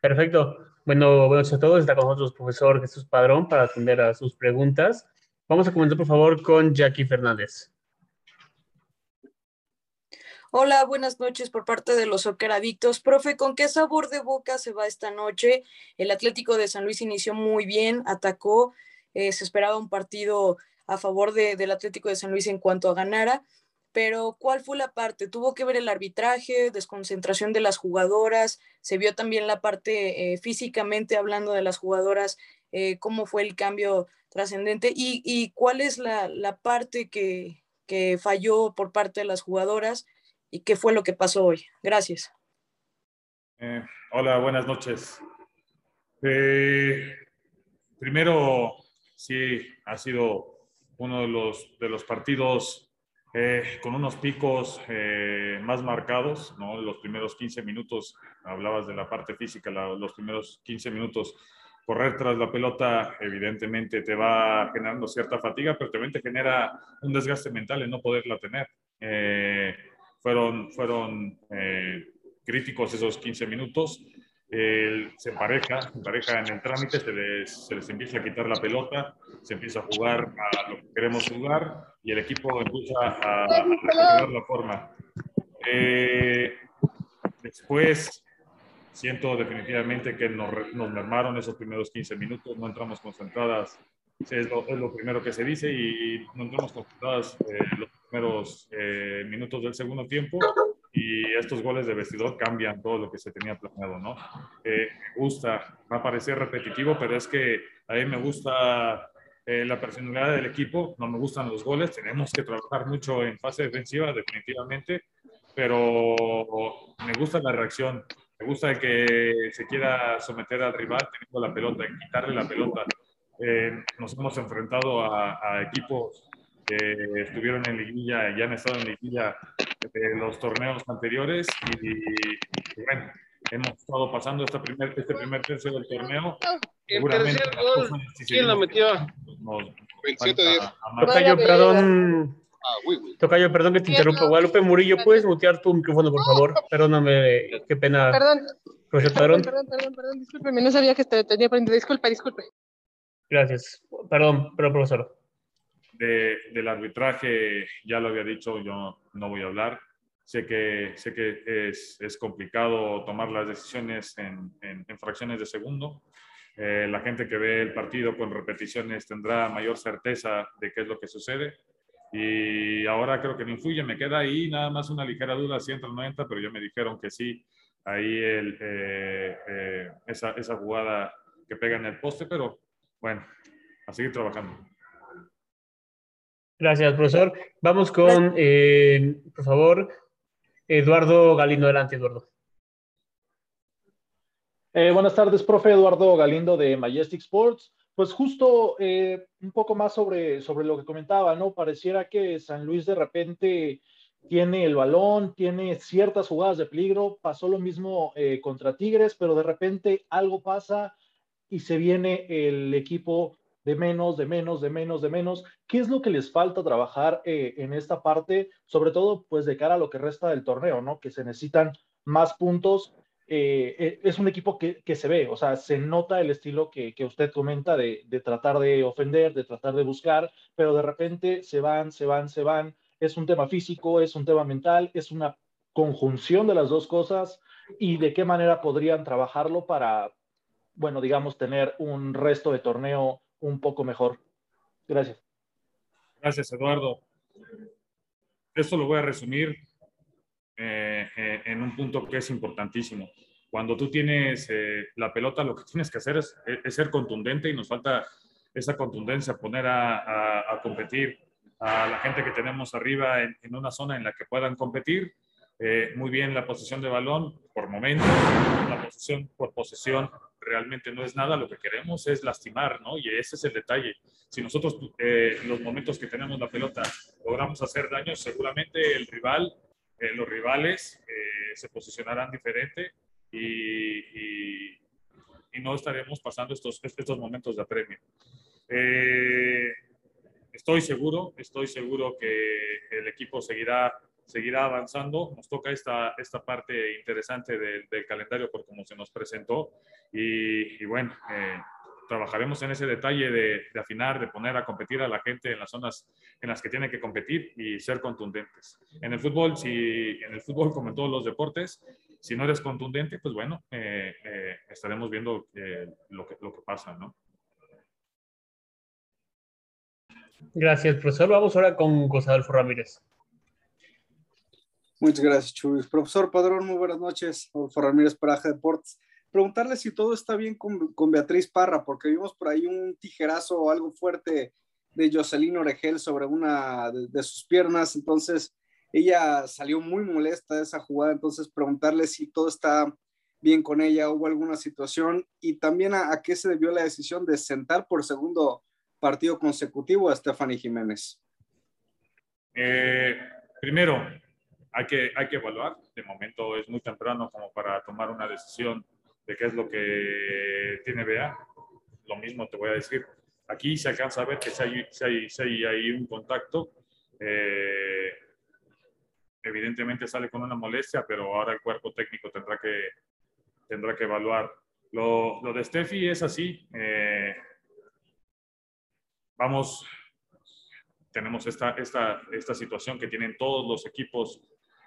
Perfecto. Bueno, buenas a todos. Está con nosotros el profesor Jesús Padrón para atender a sus preguntas. Vamos a comenzar, por favor, con Jackie Fernández. Hola, buenas noches por parte de los Soccer. Profe, ¿con qué sabor de boca se va esta noche? El Atlético de San Luis inició muy bien, atacó, eh, se esperaba un partido a favor del Atlético de San Luis en cuanto a ganara, pero ¿cuál fue la parte? ¿Tuvo que ver el arbitraje, desconcentración de las jugadoras? ¿Se vio también la parte eh, físicamente hablando de las jugadoras? Eh, ¿Cómo fue el cambio trascendente? ¿Y, cuál es la, parte que, falló por parte de las jugadoras? y qué fue lo que pasó hoy. Gracias. Eh, hola, buenas noches. Primero, sí, ha sido uno de los partidos eh, con unos picos más marcados, ¿no? Los primeros 15 minutos, hablabas de la parte física, los primeros 15 minutos, correr tras la pelota evidentemente te va generando cierta fatiga, pero también te genera un desgaste mental en no poderla tener fueron, fueron eh, críticos esos 15 minutos. Se empareja, se empareja en el trámite, se les, se les, empieza a quitar la pelota, se empieza a jugar a lo que queremos jugar y el equipo empieza a, a la forma. Eh, después, siento definitivamente que nos, nos, mermaron esos primeros 15 minutos, no entramos concentradas, es lo, es lo primero que se dice, y no entramos concentradas eh, los primeros eh, minutos del segundo tiempo y estos goles de vestidor cambian todo lo que se tenía planeado, ¿no? Eh, me gusta, va a parecer repetitivo, pero es que a mí me gusta eh, la personalidad del equipo, no me gustan los goles, tenemos que trabajar mucho en fase defensiva, definitivamente, pero me gusta la reacción, me gusta que se quiera someter al rival teniendo la pelota, quitarle la pelota. nos hemos enfrentado a, a equipos que estuvieron en liguilla, ya han estado en liguilla de los torneos anteriores y, bueno, hemos estado pasando este primer, este primer tercio del torneo. El tercer gol, ¿quién lo metió? 27 Tocayo, perdón. Ah, Tocayo, perdón que te interrumpa. Guadalupe Murillo, ¿puedes mutear tu micrófono, por favor? Perdóname, qué pena. Perdón. Perdón, perdón, perdón, perdón, discúlpeme, no sabía que te tenía prendido. Disculpa, disculpe. Gracias. Perdón, perdón, profesor del arbitraje, ya lo había dicho, yo no voy a hablar. Sé que, sé que es, complicado tomar las decisiones en, en, fracciones de segundo. Eh, la gente que ve el partido con repeticiones tendrá mayor certeza de qué es lo que sucede. Y ahora creo que no influye, me queda ahí nada más una ligera duda, si entra o no pero ya me dijeron que sí, ahí el, eh, eh, esa, esa jugada que pega en el poste, pero bueno, a seguir trabajando. Gracias, profesor. Vamos con, eh, por favor, Eduardo Galindo. Adelante, Eduardo. Eh, buenas tardes, profe Eduardo Galindo de Majestic Sports. Pues justo eh, un poco más sobre, sobre lo que comentaba, ¿no? Pareciera que San Luis de repente tiene el balón, tiene ciertas jugadas de peligro, pasó lo mismo contra Tigres, pero de repente algo pasa y se viene el equipo de menos, de menos, de menos, de menos. ¿Qué es lo que les falta trabajar eh, en esta parte, sobre todo pues de cara a lo que resta del torneo, ¿no? Que se necesitan más puntos. Eh, eh, es un equipo que, que, se ve, o sea, se nota el estilo que, que usted comenta de, de, tratar de ofender, de tratar de buscar, pero de repente se van, se van, se van. Es un tema físico, es un tema mental, es una conjunción de las dos cosas y de qué manera podrían trabajarlo para, bueno, digamos, tener un resto de torneo un poco mejor. Gracias. Gracias, Eduardo. Esto lo voy a resumir eh, eh, en un punto que es importantísimo. Cuando tú tienes eh, la pelota, lo que tienes que hacer es, ser contundente y nos falta esa contundencia, poner a, competir a la gente que tenemos arriba en, en, una zona en la que puedan competir. muy bien la posición de balón por momento, la posición por posesión realmente no es nada, lo que queremos es lastimar, ¿no? Y ese es el detalle. Si nosotros eh, en los momentos que tenemos la pelota logramos hacer daño, seguramente el rival, eh, los rivales eh, se posicionarán diferente y, y, no estaremos pasando estos, estos momentos de apremio. estoy seguro, estoy seguro que el equipo seguirá seguirá avanzando. Nos toca esta, esta parte interesante del, calendario por cómo se nos presentó. Y, bueno, eh, trabajaremos en ese detalle de, afinar, de poner a competir a la gente en las zonas en las que tiene que competir y ser contundentes. En el fútbol, si, en el fútbol como en todos los deportes, si no eres contundente, pues bueno, eh, eh, estaremos viendo lo, que, lo que pasa, ¿no? Gracias, profesor. Vamos ahora con José Adolfo Ramírez. Muchas gracias, Chuy. Profesor Padrón, muy buenas noches. Adolfo Ramírez, Paraje Deportes. Preguntarle si todo está bien con, Beatriz Parra, porque vimos por ahí un tijerazo o algo fuerte de Jocelyn Oregel sobre una de, sus piernas. Entonces, ella salió muy molesta de esa jugada. Entonces, preguntarle si todo está bien con ella, hubo alguna situación y también a, a qué se debió la decisión de sentar por segundo partido consecutivo a Stephanie Jiménez? Eh, primero, hay que, hay que evaluar. De momento es muy temprano como para tomar una decisión de qué es lo que tiene BA. Lo mismo te voy a decir. Aquí se alcanza a ver que si hay, si hay, hay, un contacto, eh, evidentemente sale con una molestia, pero ahora el cuerpo técnico tendrá que, tendrá que evaluar. Lo, lo de Steffi es así. Eh, vamos, tenemos esta, esta, esta situación que tienen todos los equipos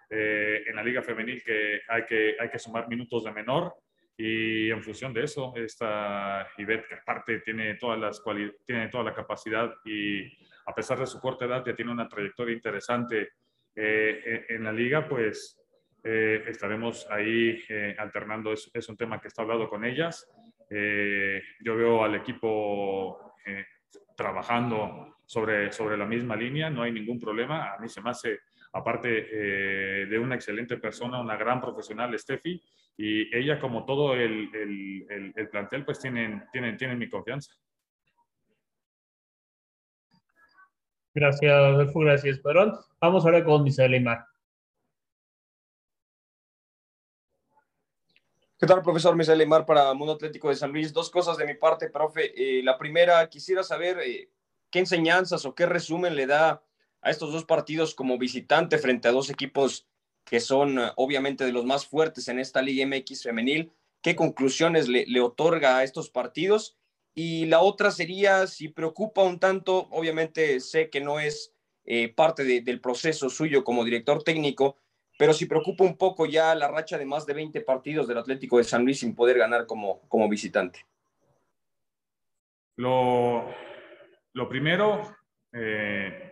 eh, en la liga femenil que hay, que hay que sumar minutos de menor y en función de eso, esta Ivette, que aparte tiene, todas las tiene toda la capacidad y a pesar de su corta edad ya tiene una trayectoria interesante eh, en la liga, pues eh, estaremos ahí alternando. Es, es, un tema que está hablado con ellas. yo veo al equipo trabajando sobre, sobre la misma línea, no hay ningún problema. A mí se me hace, aparte eh, de una excelente persona, una gran profesional, Steffi, y ella como todo el, el, el, plantel, pues tienen, tienen, tienen mi confianza. Gracias, Adolfo. Gracias, Perón. Vamos ahora con Misael Aymar. ¿Qué tal, profesor Misael Aymar para Mundo Atlético de San Luis? Dos cosas de mi parte, profe. Eh, la primera, quisiera saber eh, qué enseñanzas o qué resumen le da a estos dos partidos como visitante frente a dos equipos que son eh, obviamente de los más fuertes en esta Liga MX femenil. ¿Qué conclusiones le, otorga a estos partidos? Y la otra sería, si preocupa un tanto, obviamente sé que no es parte del proceso suyo como director técnico, pero si preocupa un poco ya la racha de más de 20 partidos del Atlético de San Luis sin poder ganar como, como visitante. Lo, lo primero, eh,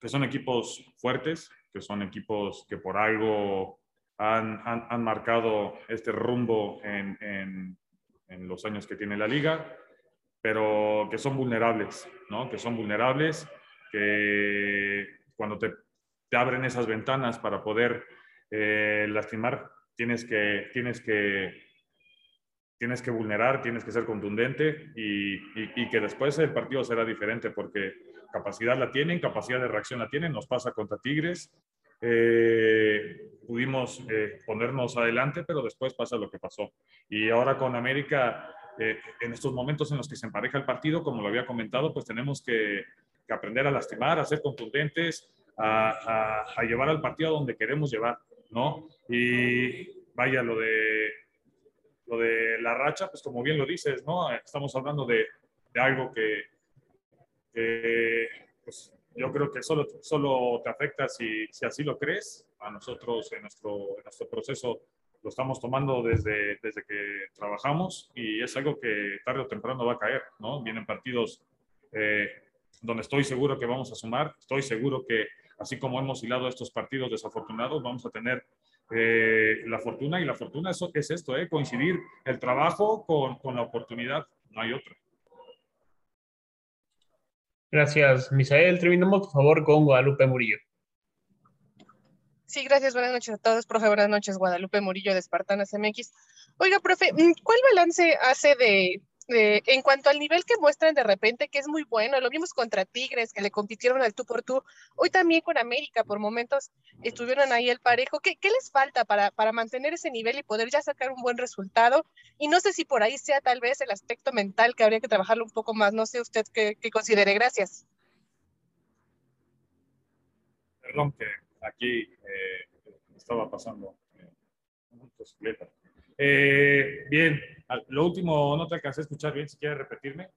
que son equipos fuertes, que son equipos que por algo han, han, marcado este rumbo en, en, en, los años que tiene la liga, pero que son vulnerables, ¿no? Que son vulnerables, que cuando te te abren esas ventanas para poder eh, lastimar, tienes que, tienes, que, tienes que vulnerar, tienes que ser contundente y, y, que después el partido será diferente porque capacidad la tienen, capacidad de reacción la tienen, nos pasa contra Tigres, eh, pudimos eh, ponernos adelante, pero después pasa lo que pasó. Y ahora con América, en estos momentos en los que se empareja el partido, como lo había comentado, pues tenemos que, aprender a lastimar, a ser contundentes, a, llevar al partido donde queremos llevar, ¿no? Y vaya, lo de, lo de la racha, pues como bien lo dices, ¿no? Estamos hablando de algo que, pues, yo creo que solo, solo te afecta si, si así lo crees. A nosotros en nuestro, en nuestro proceso lo estamos tomando desde, desde que trabajamos y es algo que tarde o temprano va a caer, ¿no? Vienen partidos eh, donde estoy seguro que vamos a sumar, estoy seguro que así como hemos hilado estos partidos desafortunados, vamos a tener eh, la fortuna y la fortuna es, es esto, eh, coincidir el trabajo con, con, la oportunidad, no hay otra. Gracias, Misael. Terminamos, por favor, con Guadalupe Murillo. Sí, gracias. Buenas noches a todos, profe. Buenas noches, Guadalupe Murillo de Espartanas MX. Oiga, profe, ¿cuál balance hace de en cuanto al nivel que muestran de repente, que es muy bueno, lo vimos contra Tigres, que le compitieron al tú por tú, hoy también con América, por momentos estuvieron ahí el parejo. ¿Qué, les falta para, para mantener ese nivel y poder ya sacar un buen resultado? Y no sé si por ahí sea tal vez el aspecto mental que habría que trabajarlo un poco más, no sé usted qué, considere. Gracias. Perdón que aquí eh, estaba pasando eh, bien, lo último no te alcancé a escuchar bien, si quieres repetirme.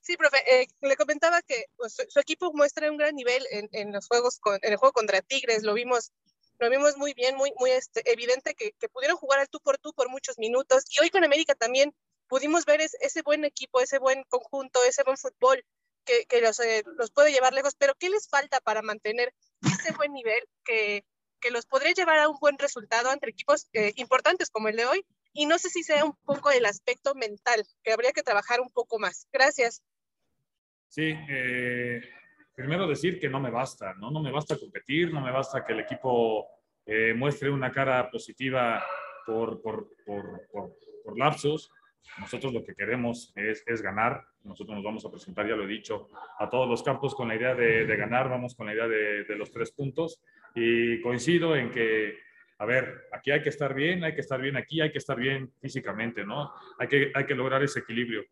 Sí, profe, eh, le comentaba que pues, su, equipo muestra un gran nivel en, en, los juegos, con, en el juego contra Tigres, lo vimos, lo vimos muy bien, muy, muy este, evidente que, que, pudieron jugar al tú por tú por muchos minutos y hoy con América también pudimos ver ese buen equipo, ese buen conjunto, ese buen fútbol que, que los, eh, los, puede llevar lejos, pero ¿qué les falta para mantener ese buen nivel que, que los podría llevar a un buen resultado entre equipos eh, importantes como el de hoy? Y no sé si sea un poco el aspecto mental, que habría que trabajar un poco más. Gracias. Sí, eh, primero decir que no me basta, ¿no? No me basta competir, no me basta que el equipo eh, muestre una cara positiva por, por, por, por, lapsos. Nosotros lo que queremos es, es, ganar. Nosotros nos vamos a presentar, ya lo he dicho, a todos los campos con la idea de, de ganar, vamos con la idea de, de, los tres puntos. Y coincido en que, a ver, aquí hay que estar bien, hay que estar bien aquí, hay que estar bien físicamente, ¿no? Hay que, hay que lograr ese equilibrio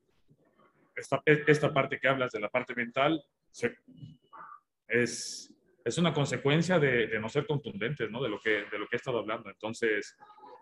esta, esta parte que hablas de la parte mental es, es una consecuencia de, de, no ser contundentes, ¿no? De lo que, de lo que he estado hablando. Entonces,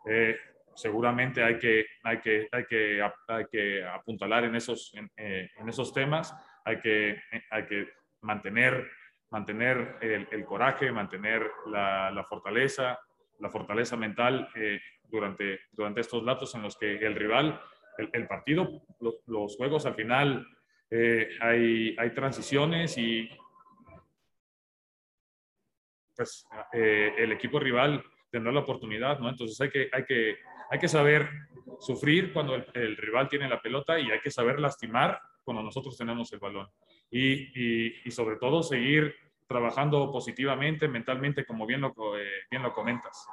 eh, seguramente hay que, hay, que, hay, que, hay que apuntalar en esos, en, eh, en esos temas, hay que, hay que mantener, mantener el, el coraje, mantener la, la, fortaleza, la fortaleza mental eh, durante, durante estos lapsos en los que el rival el, partido, los, juegos al final eh, hay, hay transiciones y pues eh, el equipo rival tendrá la oportunidad, ¿no? Entonces hay que, hay que, hay que saber sufrir cuando el, rival tiene la pelota y hay que saber lastimar cuando nosotros tenemos el balón. Y, y, sobre todo seguir trabajando positivamente, mentalmente, como bien lo, eh, bien lo comentas.